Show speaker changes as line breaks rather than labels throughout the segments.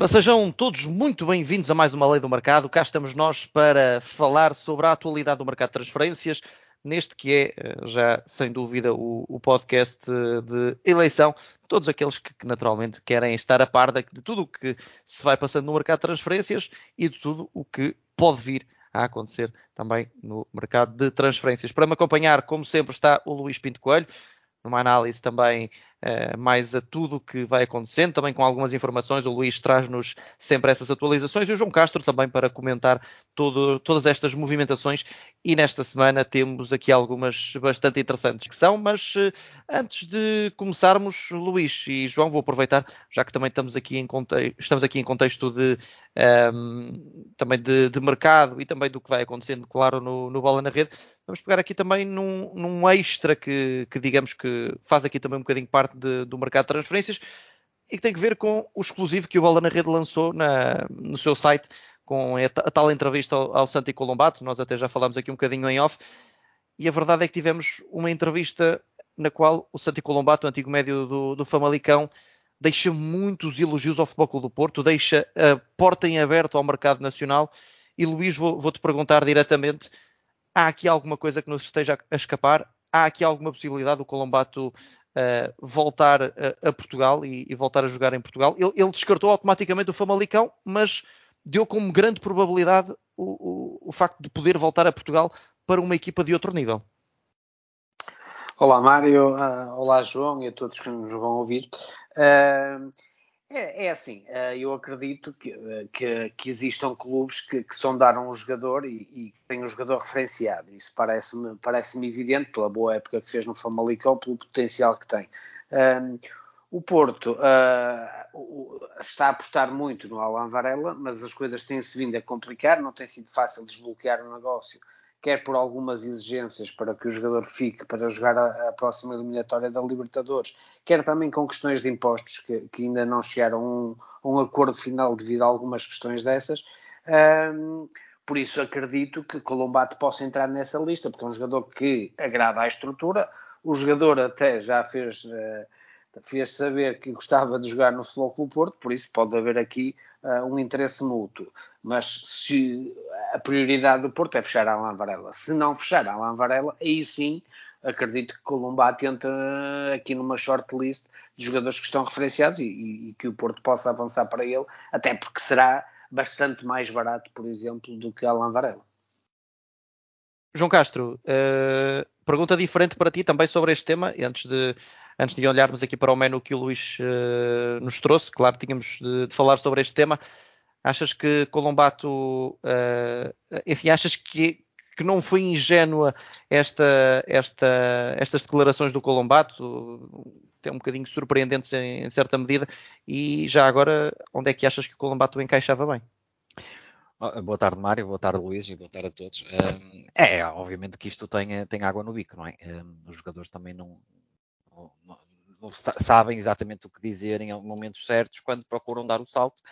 Ora, sejam todos muito bem-vindos a mais uma Lei do Mercado. Cá estamos nós para falar sobre a atualidade do mercado de transferências, neste que é, eh, já sem dúvida, o, o podcast de eleição. Todos aqueles que, que, naturalmente querem estar a par de, de tudo o que se vai passando no mercado de transferências e de tudo o que pode vir a acontecer também no mercado de transferências. Para me acompanhar, como sempre, está o Luís Pinto Coelho, numa análise também uh, mais a tudo o que vai acontecendo, também com algumas informações. O Luís traz-nos sempre essas atualizações e o João Castro também para comentar todo, todas estas movimentações. E nesta semana temos aqui algumas bastante interessantes que são, mas uh, antes de começarmos, Luís e João, vou aproveitar, já que também estamos aqui em contexto, estamos aqui em contexto de um, ehm, também de, de, mercado e também do que vai acontecendo, claro, no, no Bola na Rede. Vamos pegar aqui também num, num extra que, que digamos que faz aqui também um bocadinho parte parte de, do mercado de transferências e que tem que ver com o exclusivo que o Bola na Rede lançou na, no seu site com a, tal entrevista ao, ao Santi Colombato. Nós até já falámos aqui um bocadinho em off. E a verdade é que tivemos uma entrevista na qual o Santi Colombato, o antigo médio do, do Famalicão, deixa muitos elogios ao Futebol Clube do Porto, deixa a porta em aberto ao mercado nacional. E Luís, vou-te vou perguntar diretamente: há aqui alguma coisa que nos esteja a escapar? Há aqui alguma possibilidade do Colombato uh, voltar a, a Portugal e, e, voltar a jogar em Portugal. Ele, ele, descartou automaticamente o Famalicão, mas deu como grande probabilidade o, o, o facto de poder voltar a Portugal para uma equipa de outro nível.
Olá Mário, uh, olá João e a todos que nos vão ouvir. Uh, é, é assim, eh, eu acredito que, eh, que, que existam clubes que, que sondaram um jogador e, e têm um jogador referenciado. Isso parece-me parece evidente pela boa época que fez no Famalicão, pelo potencial que tem. Um, o Porto uh, está a apostar muito no Alan Varela, mas as coisas têm-se vindo a complicar, não tem sido fácil desbloquear o negócio quer por algumas exigências para que o jogador fique para jogar a, a próxima eliminatória da Libertadores, quer também com questões de impostos que, que ainda não chegaram a um, um, acordo final devido a algumas questões dessas. Um, por isso acredito que Colombato possa entrar nessa lista, porque é um jogador que agrada à estrutura. O jogador até já fez, uh, fez saber que gostava de jogar no Futebol Clube Porto, por isso pode haver aqui uh, um interesse mútuo. Mas se a prioridade do Porto é fechar a Alan Varela, se não fechar a Alan Varela, aí sim acredito que Colombato entra aqui numa shortlist de jogadores que estão referenciados e, e, que o Porto possa avançar para ele, até porque será bastante mais barato, por exemplo, do que Alan Varela.
João Castro, uh, pergunta diferente para ti também sobre este tema, antes de, antes de olharmos aqui para o menu que o Luís uh, nos trouxe, claro, tínhamos de, de, falar sobre este tema. Achas que Colombato, uh, enfim, achas que, que não foi ingênua esta, esta, estas declarações do Colombato, é um bocadinho surpreendentes em, em, certa medida, e já agora, onde é que achas que o Colombato encaixava bem?
Boa tarde, Mário, boa tarde, Luís, e boa tarde a todos. É, obviamente que isto tem, tem água no bico, não é? Os jogadores também não, não, não, sabem exatamente o que dizer em momentos certos quando procuram dar o salto.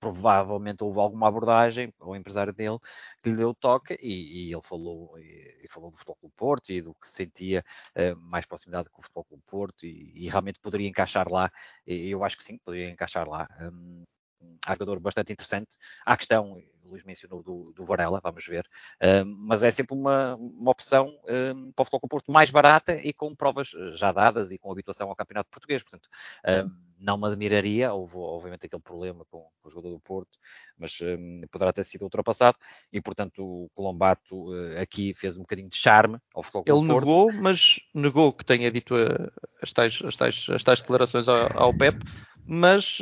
Provavelmente houve alguma abordagem ao empresário dele que lhe deu o toque e, e ele falou, e, falou do Futebol Clube Porto e do que sentia uh, mais proximidade com o Futebol Clube Porto e, realmente poderia encaixar lá. eu acho que sim, poderia encaixar lá. Um, há jogador bastante interessante. Há a questão, o Luís mencionou do, do Varela, vamos ver, uh, mas é sempre uma, uma opção uh, para o Futebol Porto mais barata e com provas já dadas e com habituação ao Campeonato Português. Portanto, uh, não me admiraria, houve obviamente aquele problema com, com o jogador do Porto, mas poderá ter sido ultrapassado e, portanto, o Colombato aqui fez um bocadinho de charme ao Futebol
Ele Porto. negou, mas negou que tenha dito as tais, as tais, as tais declarações ao, ao Pep, mas,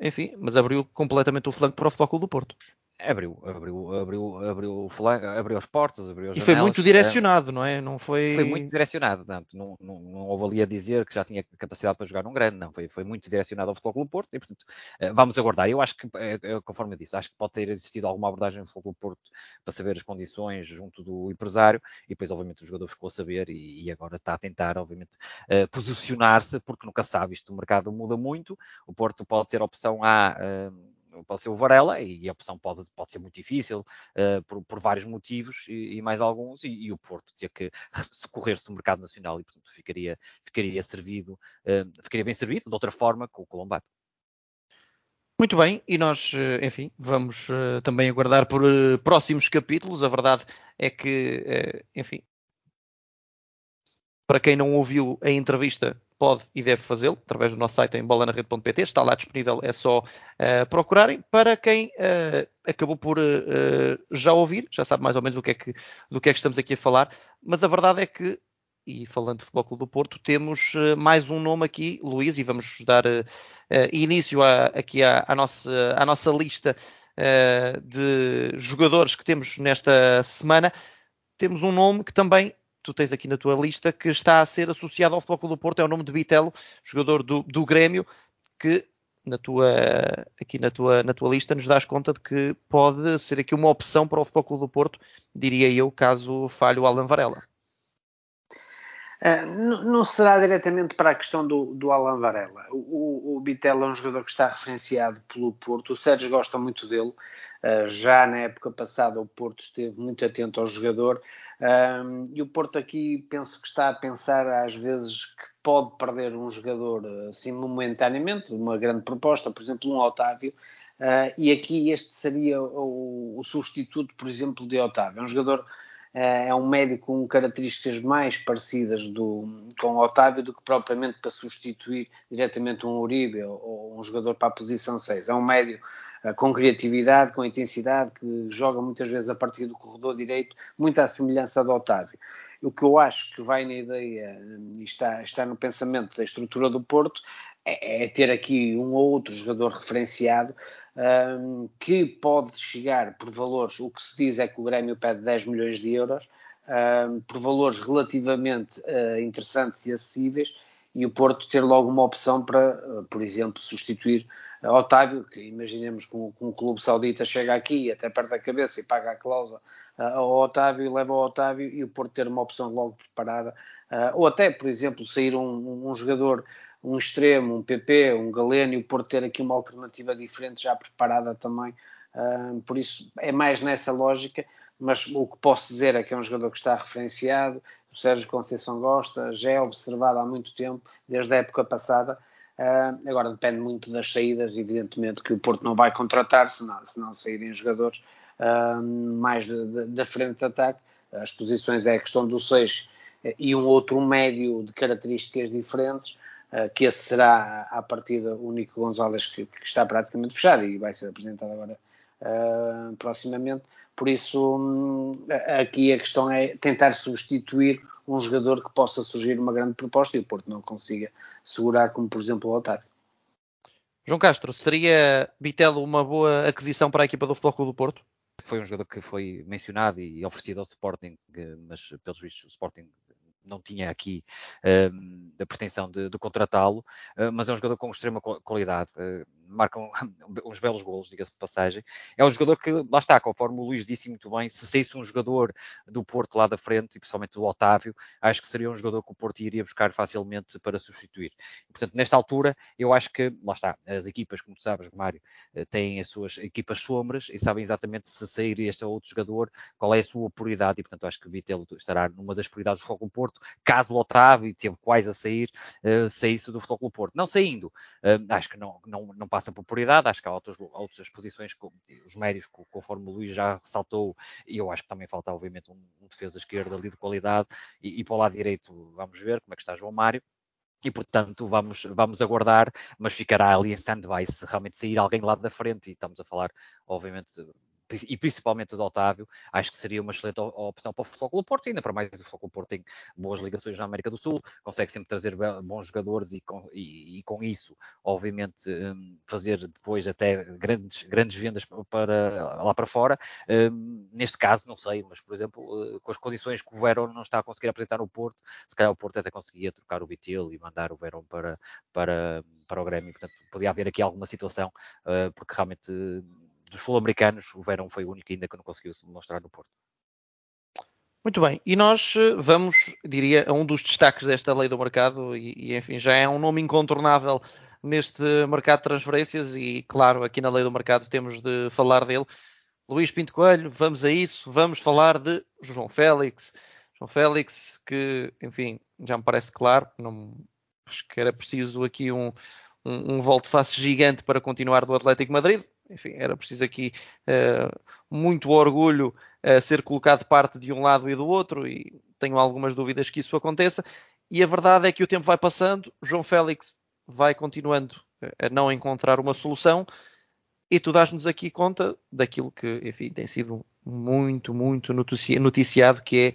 enfim, mas abriu completamente o flanco para o Futebol Clube do Porto
abriu, abriu, abriu, abriu, abriu as portas, abriu as
E foi muito direcionado, não é? Não foi...
foi muito direcionado, portanto, não, não, não houve ali a dizer que já tinha capacidade para jogar num grande, não, foi, foi muito direcionado ao Futebol Clube Porto e, portanto, eh, vamos aguardar. Eu acho que, eh, eh, conforme eu disse, acho que pode ter existido alguma abordagem no Futebol Clube Porto para saber as condições junto do empresário e depois, obviamente, o jogador ficou a saber e, e agora está a tentar, obviamente, posicionar-se, porque nunca sabe, isto o mercado muda muito, o Porto pode ter a opção A pode ser o Varela e a opção pode, pode ser muito difícil uh, por, por, vários motivos e, e mais alguns, e, e, o Porto tinha que socorrer-se no mercado nacional e, portanto, ficaria, ficaria servido, uh, ficaria bem servido de outra forma com o Colombato.
Muito bem, e nós, eh, enfim, vamos uh, também aguardar por próximos capítulos. A verdade é que, enfim, para quem não ouviu a entrevista, pode e deve fazê-lo através do nosso site em bolanarede.pt. Está lá disponível, é só procurarem. Para quem acabou por já ouvir, já sabe mais ou menos do que, é que, do que é que estamos aqui a falar, mas a verdade é que e falando de Futebol Clube do Porto, temos uh, mais um nome aqui, Luís, e vamos dar uh, uh, início a, aqui à, à, nossa, à nossa lista de jogadores que temos nesta semana. Temos um nome que também tu tens aqui na tua lista que está a ser associado ao Futebol Clube do Porto, é o nome de Bitelo, jogador do, do Grêmio, que na tua, aqui na tua, na tua lista nos dás conta de que pode ser aqui uma opção para o Futebol Clube do Porto, diria eu, caso falhe o Alan Varela.
Uh, não será diretamente para a questão do, do Alan Varela. O, o, é um jogador que está referenciado pelo Porto. O Sérgio gosta muito dele. Uh, já na época passada, o Porto esteve muito atento ao jogador. Uh, e o Porto aqui penso que está a pensar às vezes que pode perder um jogador assim momentaneamente, uma grande proposta, por exemplo, um Otávio. e aqui este seria o, o substituto, por exemplo, de Otávio. É um jogador é um médico com características mais parecidas do, com Otávio do que propriamente para substituir diretamente um Uribe ou, um jogador para a posição 6. É um médio uh, com criatividade, com intensidade, que joga muitas vezes a partir do corredor direito, muito à semelhança do Otávio. O que eu acho que vai na ideia e está, está no pensamento da estrutura do Porto é, é ter aqui um ou outro jogador referenciado um, que pode chegar por valores, o que se diz é que o Grêmio pede 10 milhões de euros, um, por valores relativamente uh, interessantes e acessíveis, e o Porto ter logo uma opção para, uh, por exemplo, substituir uh, Otávio, que imaginemos que um, que um, clube saudita chega aqui, até perde a cabeça e paga a cláusula ao Otávio, leva o Otávio e o Porto ter uma opção logo preparada, ou até, por exemplo, sair um, um jogador um extremo, um PP, um Galeno, e o Porto ter aqui uma alternativa diferente já preparada também. Uh, por isso é mais nessa lógica, mas o que posso dizer é que é um jogador que está referenciado, o Sérgio Conceição gosta, já é observado há muito tempo, desde a época passada. Uh, agora depende muito das saídas, evidentemente que o Porto não vai contratar se não, se não saírem jogadores uh, mais da frente de ataque. As posições é a questão do 6 e um outro médio de características diferentes. Eh, que esse será a partida o Nico Gonzalez que, que, está praticamente fechado e vai ser apresentado agora uh, proximamente. Por isso, um, aqui a questão é tentar substituir um jogador que possa surgir uma grande proposta e o Porto não consiga segurar, como por exemplo o Otávio.
João Castro, seria Bitelo uma boa aquisição para a equipa do Futebol do Porto?
Foi um jogador que foi mencionado e oferecido ao Sporting, mas pelos vistos o Sporting não tinha aqui uh, a pretensão de, de contratá-lo, uh, mas é um jogador com extrema qualidade, uh, uns belos golos, diga-se de passagem. É um jogador que, lá está, conforme o Luís disse muito bem, se saísse um jogador do Porto lá da frente, e principalmente do Otávio, acho que seria um jogador que o Porto iria buscar facilmente para substituir. Portanto, nesta altura, eu acho que, lá está, as equipas, como tu sabes, Mário, eh, têm as suas equipas sombras e sabem exatamente se sair este ou outro jogador, qual é a sua prioridade, e, portanto, acho que o Bitelo estará numa das prioridades do Foco Porto, caso o Otávio, teve quase a sair, uh, saísse do Futebol Porto. Não saindo, uh, acho que não, não, não passa por prioridade, acho que há outras, outras posições, os médios, conforme o Luís já ressaltou, e eu acho que também falta, obviamente, um, um defesa esquerda ali de qualidade, e, e para o lado direito vamos ver como é que está João Mário. E, portanto, vamos, vamos aguardar, mas ficará ali em stand-by se realmente sair alguém lá da frente. E estamos a falar, obviamente, e principalmente do Otávio, acho que seria uma excelente opção para o Futebol Porto, ainda para mais o Futebol Porto tem boas ligações na América do Sul, consegue sempre trazer bons jogadores e com, e, e com isso, obviamente, um, fazer depois até grandes, grandes vendas para, lá para fora. Um, neste caso, não sei, mas por exemplo, uh, com as condições que o Verón não está a conseguir apresentar no Porto, se calhar o Porto até conseguia trocar o Bitil e mandar o Verón para, para, para o Grêmio, portanto, podia haver aqui alguma situação, uh, porque realmente dos sul-americanos, o Verão foi o único ainda que não conseguiu se mostrar no Porto.
Muito bem, e nós eh, vamos, diria, a um dos destaques desta lei do mercado, e, e, enfim, já é um nome incontornável neste mercado de transferências, e claro, aqui na lei do mercado temos de falar dele. Luís Pinto Coelho, vamos a isso, vamos falar de João Félix. João Félix, que, enfim, já me parece claro, não, acho que era preciso aqui um, um, um volte-face gigante para continuar do Atlético Madrid. Enfim, era preciso aqui uh, muito orgulho uh, ser colocado parte de um lado e do outro, e tenho algumas dúvidas que isso aconteça. E a verdade é que o tempo vai passando, João Félix vai continuando a não encontrar uma solução, e tu dás-nos aqui conta daquilo que, enfim, tem sido muito, muito noticiado, que é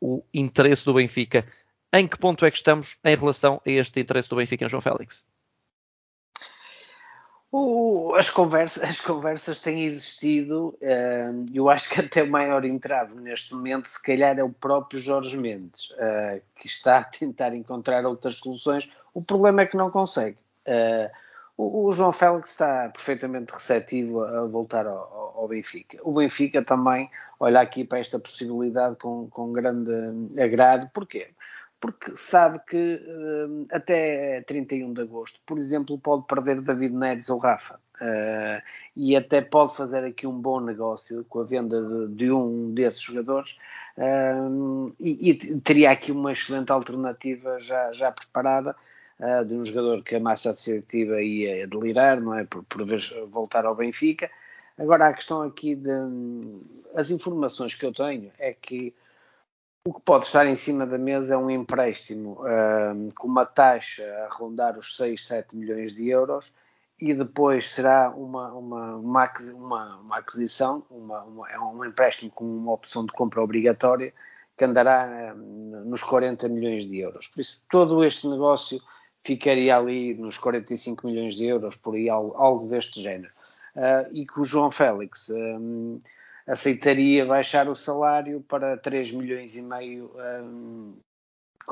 o interesse do Benfica. Em que ponto é que estamos em relação a este interesse do Benfica em João Félix?
As, conversas, as conversas têm existido, uh, eu acho que até o maior entrave neste momento, se calhar, é o próprio Jorge Mendes, uh, que está a tentar encontrar outras soluções. O problema é que não consegue. Uh, o, o, João Félix está perfeitamente receptivo a voltar ao, ao, Benfica. O Benfica também olha aqui para esta possibilidade com, com grande agrado. Porquê? Porque sabe que uh, até 31 de agosto, por exemplo, pode perder David Neres ou Rafa. Uh, e até pode fazer aqui um bom negócio com a venda de, de um desses jogadores uh, e, e, teria aqui uma excelente alternativa já, já preparada de um jogador que a massa associativa ia delirar, não é? Por, por vez voltar ao Benfica. Agora, a questão aqui de. As informações que eu tenho é que o que pode estar em cima da mesa é um empréstimo uh, com uma taxa a rondar os 6, 7 milhões de euros e depois será uma, uma, uma, uma aquisição, uma, uma, é um empréstimo com uma opção de compra obrigatória que andará nos 40 milhões de euros. Por isso, todo este negócio ficaria ali nos 45 milhões de euros, por aí algo, algo deste género. Uh, e que o João Félix um, aceitaria baixar o salário para 3 milhões e meio um,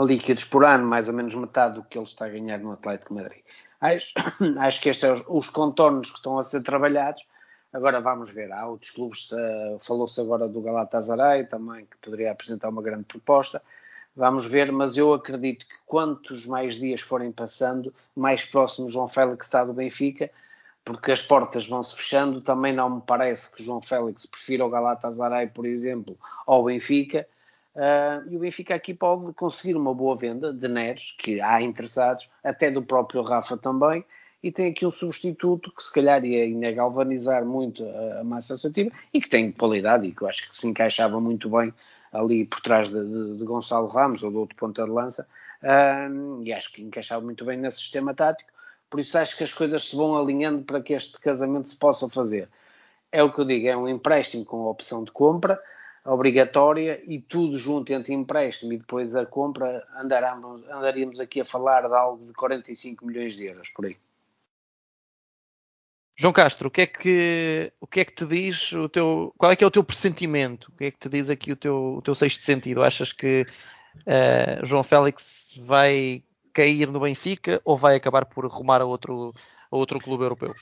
líquidos por ano, mais ou menos metade do que ele está a ganhar no Atlético Madrid. Acho, acho que estes são os, contornos que estão a ser trabalhados. Agora vamos ver, há outros clubes, uh, falou-se agora do Galatasaray também, que poderia apresentar uma grande proposta. Vamos ver, mas eu acredito que quantos mais dias forem passando, mais próximo João Félix está do Benfica, porque as portas vão se fechando. Também não me parece que João Félix prefira o Galatasaray, por exemplo, ao Benfica. Uh, e o Benfica aqui pode conseguir uma boa venda de Neres, que há interessados, até do próprio Rafa também, e tem aqui um substituto que se calhar ia ainda galvanizar muito a, a massa associativa e que tem qualidade e que eu acho que se encaixava muito bem ali por trás de, de, de Gonçalo Ramos ou do outro ponta de lança, uh, e acho que encaixava muito bem nesse sistema tático. Por isso acho que as coisas se vão alinhando para que este casamento se possa fazer. É o que eu digo, é um empréstimo com a opção de compra obrigatória e tudo junto entre empréstimo e depois a compra andaríamos, andaríamos aqui a falar de algo de 45 milhões de euros por aí.
João Castro, o que é que, o que, é que te diz o teu, qual é que é o teu pressentimento? O que é que te diz aqui o teu, o teu sexto sentido? Achas que uh, João Félix vai cair no Benfica ou vai acabar por rumar a outro, a outro clube europeu?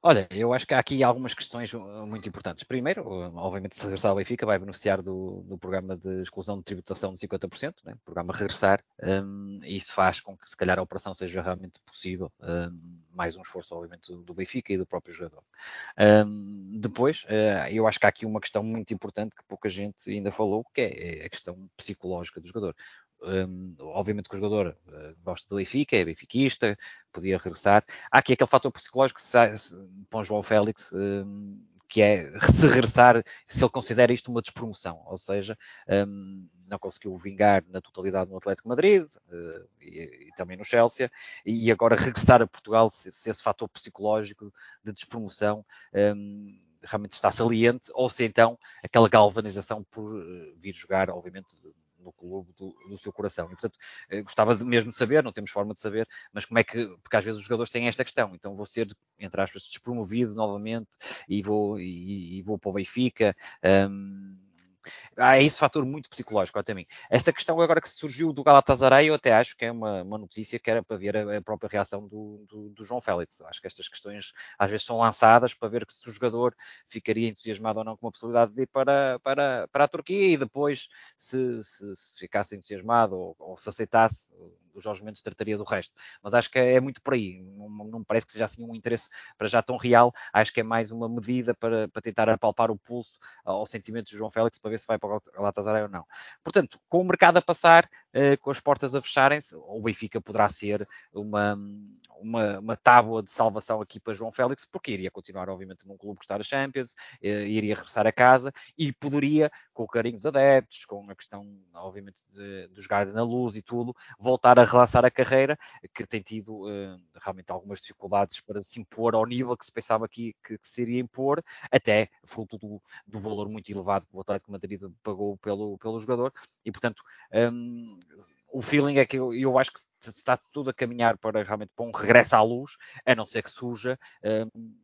Olha, eu acho que há aqui algumas questões uh, muito importantes. Primeiro, uh, obviamente, se regressar ao Benfica, vai beneficiar do, do programa de exclusão de tributação de 50%, né? o programa Regressar, um, e isso faz com que, se calhar, a operação seja realmente possível. Um, mais um esforço, obviamente, do Benfica e do próprio jogador. Um, depois, uh, eu acho que há aqui uma questão muito importante que pouca gente ainda falou, que é a questão psicológica do jogador. Um, obviamente que o jogador uh, gosta do Benfica, é benfiquista, podia regressar. Há aqui aquele fator psicológico para o João Félix, um, que é se regressar, se ele considera isto uma despromoção, ou seja, um, não conseguiu vingar na totalidade no Atlético Madrid uh, e, e, também no Chelsea, e agora regressar a Portugal, se, se esse fator psicológico de despromoção realmente está saliente, ou se então aquela galvanização por uh, vir jogar, obviamente, no clube do, do, seu coração. E, portanto, eh, gostava de mesmo de saber, não temos forma de saber, mas como é que, porque às vezes os jogadores têm esta questão, então vou ser, entre aspas, despromovido novamente e vou, e, e vou para o Benfica. Um, há esse fator muito psicológico até mim. Essa questão agora que surgiu do Galatasaray, eu até acho que é uma, uma notícia que era para ver a, a própria reação do, do, do, João Félix. Acho que estas questões às vezes são lançadas para ver que se o jogador ficaria entusiasmado ou não com a possibilidade de ir para, para, para a Turquia e depois se, se, se ficasse entusiasmado ou, ou se aceitasse o Jorge Mendes trataria do resto. Mas acho que é muito por aí. Não, me parece que seja assim um interesse para já tão real. Acho que é mais uma medida para, para tentar apalpar o pulso ao sentimento de João Félix para ver se vai para o Galatasaray ou não. Portanto, com o mercado a passar, eh, com as portas a fecharem-se, o Benfica poderá ser uma, uma, uma tábua de salvação aqui para João Félix, porque iria continuar, obviamente, num clube que está a Champions, eh, iria regressar a casa e poderia, com o carinho dos adeptos, com a questão, obviamente, de, de jogar na luz e tudo, voltar a relançar a carreira, que tem tido uh, realmente algumas dificuldades para se impor ao nível que se pensava que, que, que se iria impor, até fruto do, do, valor muito elevado que o Atlético Madrid pagou pelo, pelo jogador, e portanto. Um, o feeling é que eu, eu, acho que está tudo a caminhar para realmente para um regresso à luz, a não ser que surja um,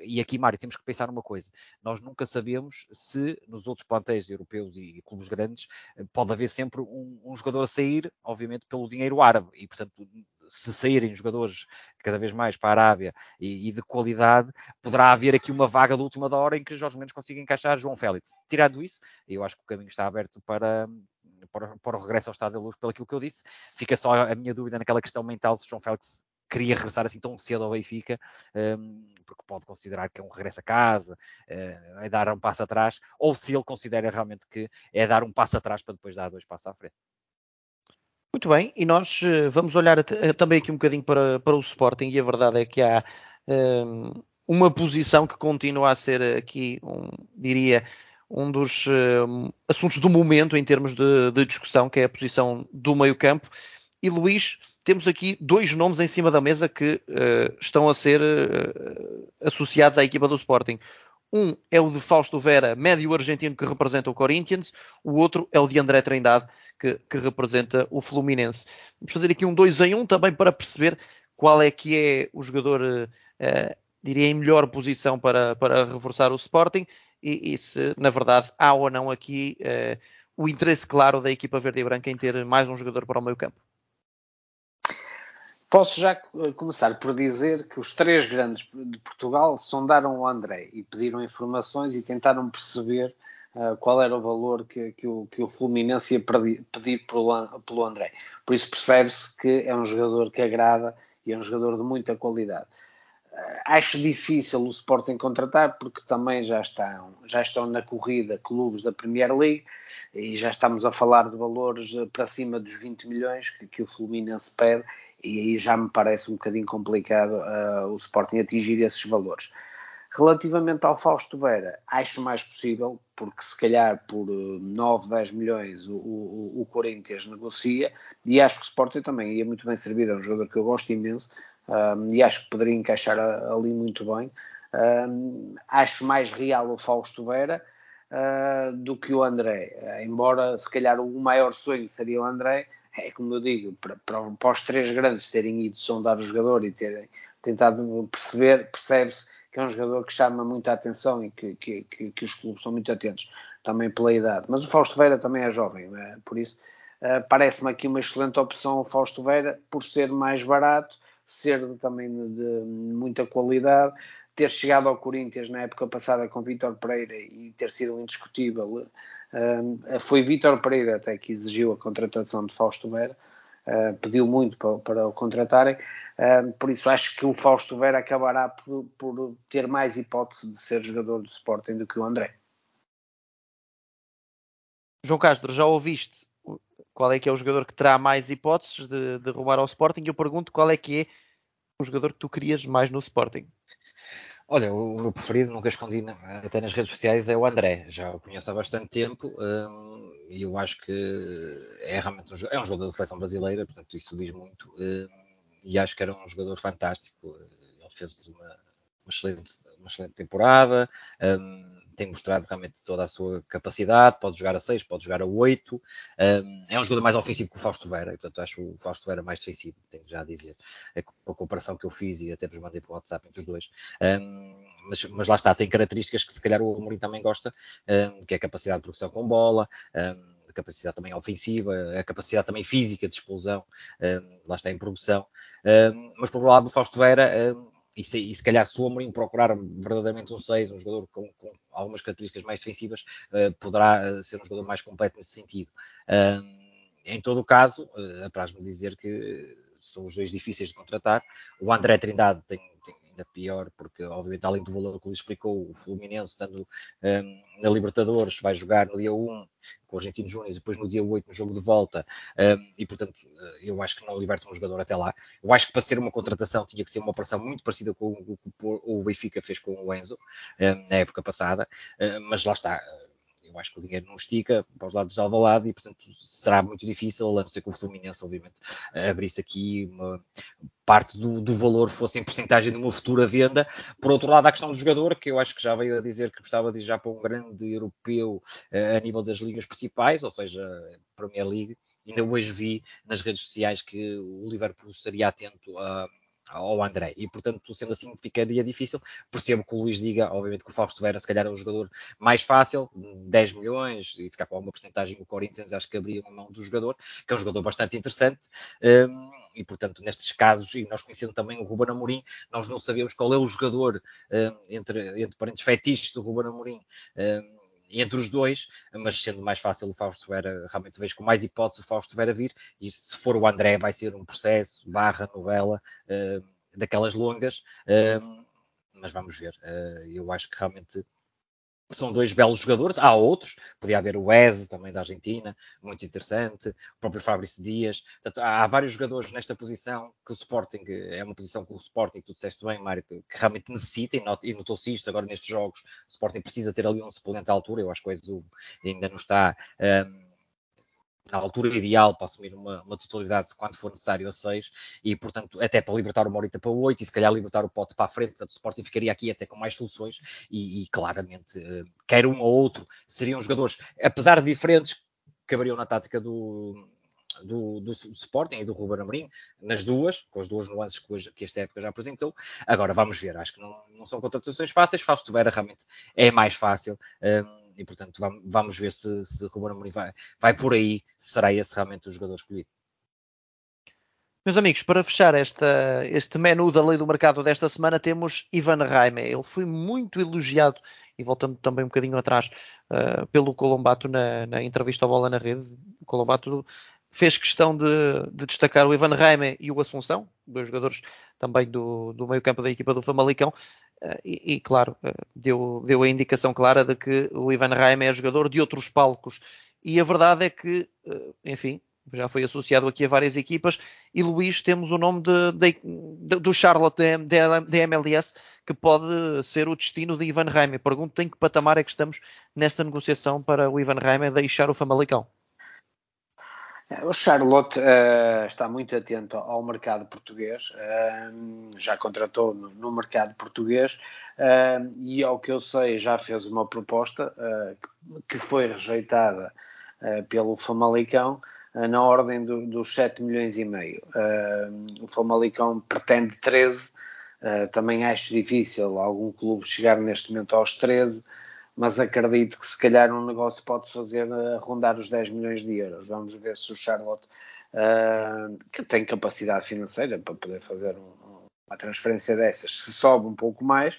e aqui, Mário, temos que pensar numa coisa. Nós nunca sabemos se nos outros plantéis europeus e clubes grandes eh, pode haver sempre um, um jogador a sair, obviamente, pelo dinheiro árabe. E, portanto, se saírem jogadores cada vez mais para a Arábia e, e, de qualidade, poderá haver aqui uma vaga de última hora em que Jorge Mendes consiga encaixar João Félix. Tirando isso, eu acho que o caminho está aberto para, para, para o regresso ao Estado da Luz, pelo que eu disse. Fica só a minha dúvida naquela questão mental se João Félix queria regressar assim tão cedo ao Benfica, um, porque pode considerar que é um regresso a casa, uh, é dar um passo atrás, ou se ele considera realmente que é dar um passo atrás para depois dar dois passos à frente.
Muito bem, e nós uh, vamos olhar uh, também aqui um bocadinho para, para o Sporting, e a verdade é que há um, uma posição que continua a ser aqui, um, diria, um dos hum, assuntos do momento em termos de, de discussão, que é a posição do meio-campo. E Luís, temos aqui dois nomes em cima da mesa que uh, estão a ser uh, associados à equipa do Sporting. Um é o de Fausto Vera, médio argentino que representa o Corinthians, o outro é o de André Trindade, que, que representa o Fluminense. Vamos fazer aqui um 2 em 1 um, também para perceber qual é que é o jogador, uh, diria, em melhor posição para, para reforçar o Sporting e, e, se, na verdade, há ou não aqui o interesse claro da equipa verde e branca em ter mais um jogador para o meio campo.
Posso já eh, começar por dizer que os três grandes de Portugal sondaram o André e pediram informações e tentaram perceber uh, qual era o valor que, que, o, que o Fluminense ia pedir pelo, pelo André. Por isso percebe-se que é um jogador que agrada e é um jogador de muita qualidade. Uh, acho difícil o Sporting contratar porque também já estão, já estão na corrida clubes da Premier League e já estamos a falar de valores para cima dos 20 milhões que, que o Fluminense pede e aí já me parece um bocadinho complicado uh, o Sporting atingir esses valores. Relativamente ao Fausto Vera, acho mais possível, porque se calhar por 9, ah, 10 milhões o, o, o, Corinthians negocia, e acho que o Sporting também ia muito bem servido, é um jogador que eu gosto imenso, um, ah, e acho que poderia encaixar ali muito bem. Um, acho mais real o Fausto Vera uh, do que o André, embora se calhar o maior sonho seria o André, é como eu digo, para, para, para, os três grandes terem ido sondar o jogador e terem tentado perceber, percebe-se que é um jogador que chama muita atenção e que, que, que, que, os clubes estão muito atentos também pela idade. Mas o Fausto Veira também é jovem, é? por isso uh, parece-me aqui uma excelente opção o Fausto Veira por ser mais barato, ser também de, de muita qualidade, ter chegado ao Corinthians na época passada com Vítor Pereira e ter sido indiscutível Uh, foi Vítor Pereira até que exigiu a contratação de Fausto Vera, uh, pediu muito para, para o contratarem, uh, por isso acho que o Fausto Vera acabará por, por, ter mais hipótese de ser jogador do Sporting do que o André.
João Castro, já ouviste qual é que é o jogador que terá mais hipóteses de, de roubar ao Sporting? Eu pergunto qual é que é o jogador que tu querias mais no Sporting.
Olha, o meu preferido, nunca escondi até nas redes sociais, é o André. Já o conheço há bastante tempo um, e eu acho que é realmente um, é um jogador de seleção brasileira, portanto isso diz muito. Um, e acho que era um jogador fantástico. Ele fez uma, uma, excelente, uma excelente temporada. Um, tem mostrado realmente toda a sua capacidade, pode jogar a 6, pode jogar a 8. Um, é um jogador mais ofensivo que o Fausto Vera, e portanto acho o Fausto Vera mais defensivo, tenho já a dizer. É a comparação que eu fiz e até vos mandei para o WhatsApp entre os dois. Um, mas, mas, lá está, tem características que se calhar o Amorim também gosta, um, que é a capacidade de produção com bola, a capacidade também ofensiva, a capacidade também física de explosão, lá está em produção. mas por um lado, o Fausto Vera e se, e se calhar se o Amorim procurar verdadeiramente um 6, um jogador com, com algumas características mais defensivas, uh, poderá eh, ser um jogador mais completo nesse sentido. Uh, em todo o caso, uh, apraz-me dizer que são os dois difíceis de contratar. O André Trindade tem, tem ainda pior, porque obviamente além do valor que ele explicou, o Fluminense estando um, na Libertadores vai jogar no dia 1 com o Argentino Júnior e depois no dia 8 no jogo de volta um, e portanto eh, eu acho que não libertam um jogador até lá. Eu acho que para ser uma contratação tinha que ser uma operação muito parecida com o que o Benfica fez com o Enzo um, na época passada, hum, mas lá está eu acho que o dinheiro não estica para os lados de Alvalade e, portanto, será muito difícil, a não ser que o Fluminense, obviamente, abrisse aqui uma parte do, do valor fosse em porcentagem de uma futura venda. Por outro lado, a questão do jogador, que eu acho que já veio a dizer que gostava de ir já para um grande europeu uh, a nível das ligas principais, ou seja, Premier League. Ainda hoje vi nas redes sociais que o Liverpool estaria atento a ao André. E, portanto, sendo assim, ficaria difícil. Percebo que o Luís diga, obviamente, que o Fausto Vera, se calhar, é um jogador mais fácil, 10 milhões, e ficar com alguma porcentagem o Corinthians, acho que abria uma mão do jogador, que é um jogador bastante interessante. Um, e, portanto, nestes casos, e nós conhecendo também o Ruben Amorim, nós não sabemos qual é o jogador, um, entre, entre parentes fetiches do Ruben Amorim, um, entre os dois, mas sendo mais fácil o Fausto Vera, realmente vejo com mais hipóteses o Fausto Vera vir, e se for o André vai ser um processo, barra, novela, uh, daquelas longas, uh, mas vamos ver. Uh, eu acho que realmente são dois belos jogadores. Há outros, podia haver o Wes, também da Argentina, muito interessante, o próprio Fabrício Dias. Portanto, há vários jogadores nesta posição que o Sporting, é uma posição que o Sporting, tu disseste bem, Mário, que, que realmente necessita, e notou-se isto agora nestes jogos. O Sporting precisa ter ali um suplente à altura. Eu acho que o Ezu ainda não está. Um, na altura ideal para assumir uma, uma totalidade quando for necessário a 6 e, portanto, até para libertar o Morita para 8 e se calhar libertar o Pote para a frente, portanto, o Sporting ficaria aqui até com mais soluções e, e claramente, uh, quer um ou outro, seriam jogadores, apesar de diferentes, caberiam na tática do, do, do, Sporting e do Ruben Amorim, nas duas, com as duas nuances que, hoje, que esta época já apresentou. Agora vamos ver, acho que não, não são contratações fáceis, Fausto Vera realmente é mais fácil. Um, e portanto vamos ver se, se Ruben Amorim vai, vai por aí, será esse realmente o jogador escolhido.
Meus amigos, para fechar esta, este menu da lei do mercado desta semana, temos Ivan Raime. Ele foi muito elogiado, e voltando também um bocadinho atrás, uh, pelo Colombato na, na, entrevista ao Bola na Rede. Colombato fez questão de, de, destacar o Ivan Raime e o Assunção, dois jogadores também do, do meio campo da equipa do Famalicão, Uh, e, e, claro, uh, deu, deu a indicação clara de que o Ivan Raim é jogador de outros palcos. E a verdade é que, uh, enfim, já foi associado aqui a várias equipas. E Luís, temos o nome de, de, de, do Charlotte da MLS, que pode ser o destino de Ivan Raim. Pergunto em que patamar é que estamos nesta negociação para o Ivan Raim deixar o Famalicão.
O Charlotte uh, está muito atento ao mercado português, uh, já contratou no, no mercado português uh, e, ao que eu sei, já fez uma proposta que, que, foi rejeitada pelo Famalicão na ordem do, dos 7 milhões e meio. o Famalicão pretende 13, também acho difícil algum clube chegar neste momento aos 13 mas acredito que se calhar um negócio pode fazer a rondar os 10 milhões de euros. Vamos ver se o Charlotte, uh, que tem capacidade financeira para poder fazer um, uma transferência dessas, se sobe um pouco mais,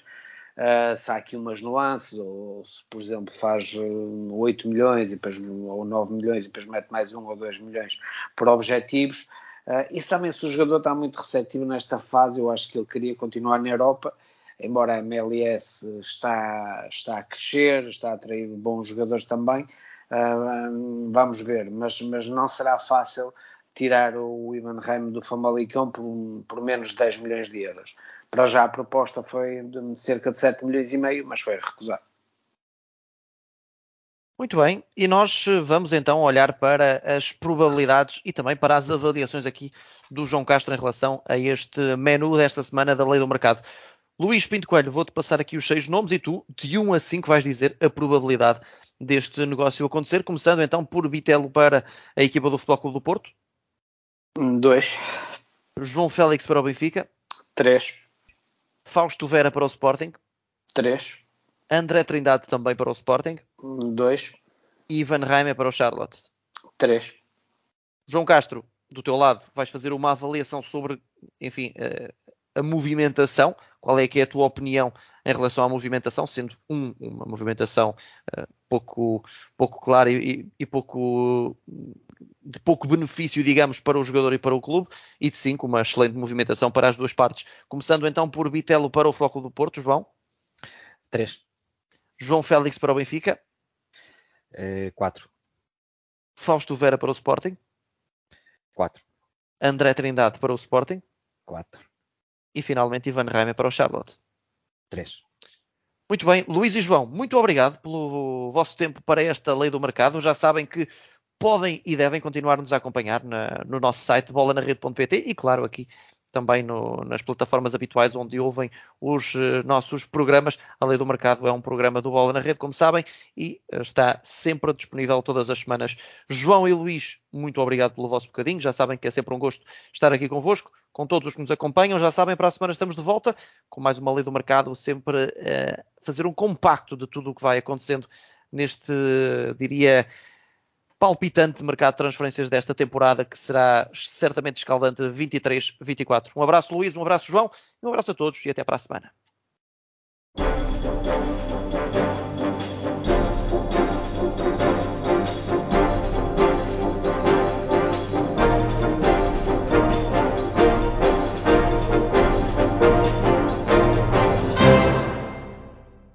uh, se há aqui umas nuances, ou se, por exemplo, faz 8 milhões e depois, ou 9 milhões e depois mete mais 1 ou 2 milhões por objetivos. Uh, isso também, se o jogador está muito receptivo nesta fase, eu acho que ele queria continuar na Europa embora a MLS está, está a crescer, está a atrair bons jogadores também, uh, vamos ver, mas, mas não será fácil tirar o Ivan Reim do Famalicão por, por menos de 10 milhões de euros. Para já a proposta foi de cerca de 7 milhões e meio, mas foi recusado.
Muito bem, e nós vamos então olhar para as probabilidades e também para as avaliações aqui do João Castro em relação a este menu desta semana da Lei do Mercado. Luís Pinto Coelho, vou-te passar aqui os seis nomes e tu, de 1 a 5, vais dizer a probabilidade deste negócio acontecer, começando então por Bitelo para a equipa do Futebol Clube do Porto.
2.
João Félix para o Benfica.
3.
Fausto Vera para o Sporting.
3.
André Trindade também para o Sporting.
2.
Ivan Reimer para o Charlotte.
3.
João Castro, do teu lado, vais fazer uma avaliação sobre, enfim, eh, a movimentação. Qual é que é a tua opinião em relação à movimentação, sendo um, uma movimentação uh, pouco, pouco clara e, e, pouco de pouco benefício, digamos, para o jogador e para o clube, e de 5, uma excelente movimentação para as duas partes. Começando então por Bitelo para o Flóculo do Porto, João.
3.
João Félix para o Benfica.
4. Uh,
Fausto Vera para o Sporting.
4.
André Trindade para o Sporting.
4.
E finalmente Ivan Reimer para o Charlotte.
3.
Muito bem, Luís e João, muito obrigado pelo vosso tempo para esta lei do mercado. Já sabem que podem e devem continuar-nos a acompanhar na, no nosso site bolanarede.pt e, claro, aqui também no, nas plataformas habituais onde ouvem os uh, nossos programas. A Lei do Mercado é um programa do Bola na Rede, como sabem, e uh, está sempre disponível todas as semanas. João e Luís, muito obrigado pelo vosso bocadinho. Já sabem que é sempre um gosto estar aqui convosco, com todos os que nos acompanham. Já sabem, para a semana estamos de volta com mais uma Lei do Mercado, sempre uh, fazer um compacto de tudo o que vai acontecendo neste, diria, palpitante mercado de transferências desta temporada, que será certamente escaldante 23-24. Um abraço, Luís, um abraço, João, um abraço a todos e até para a semana.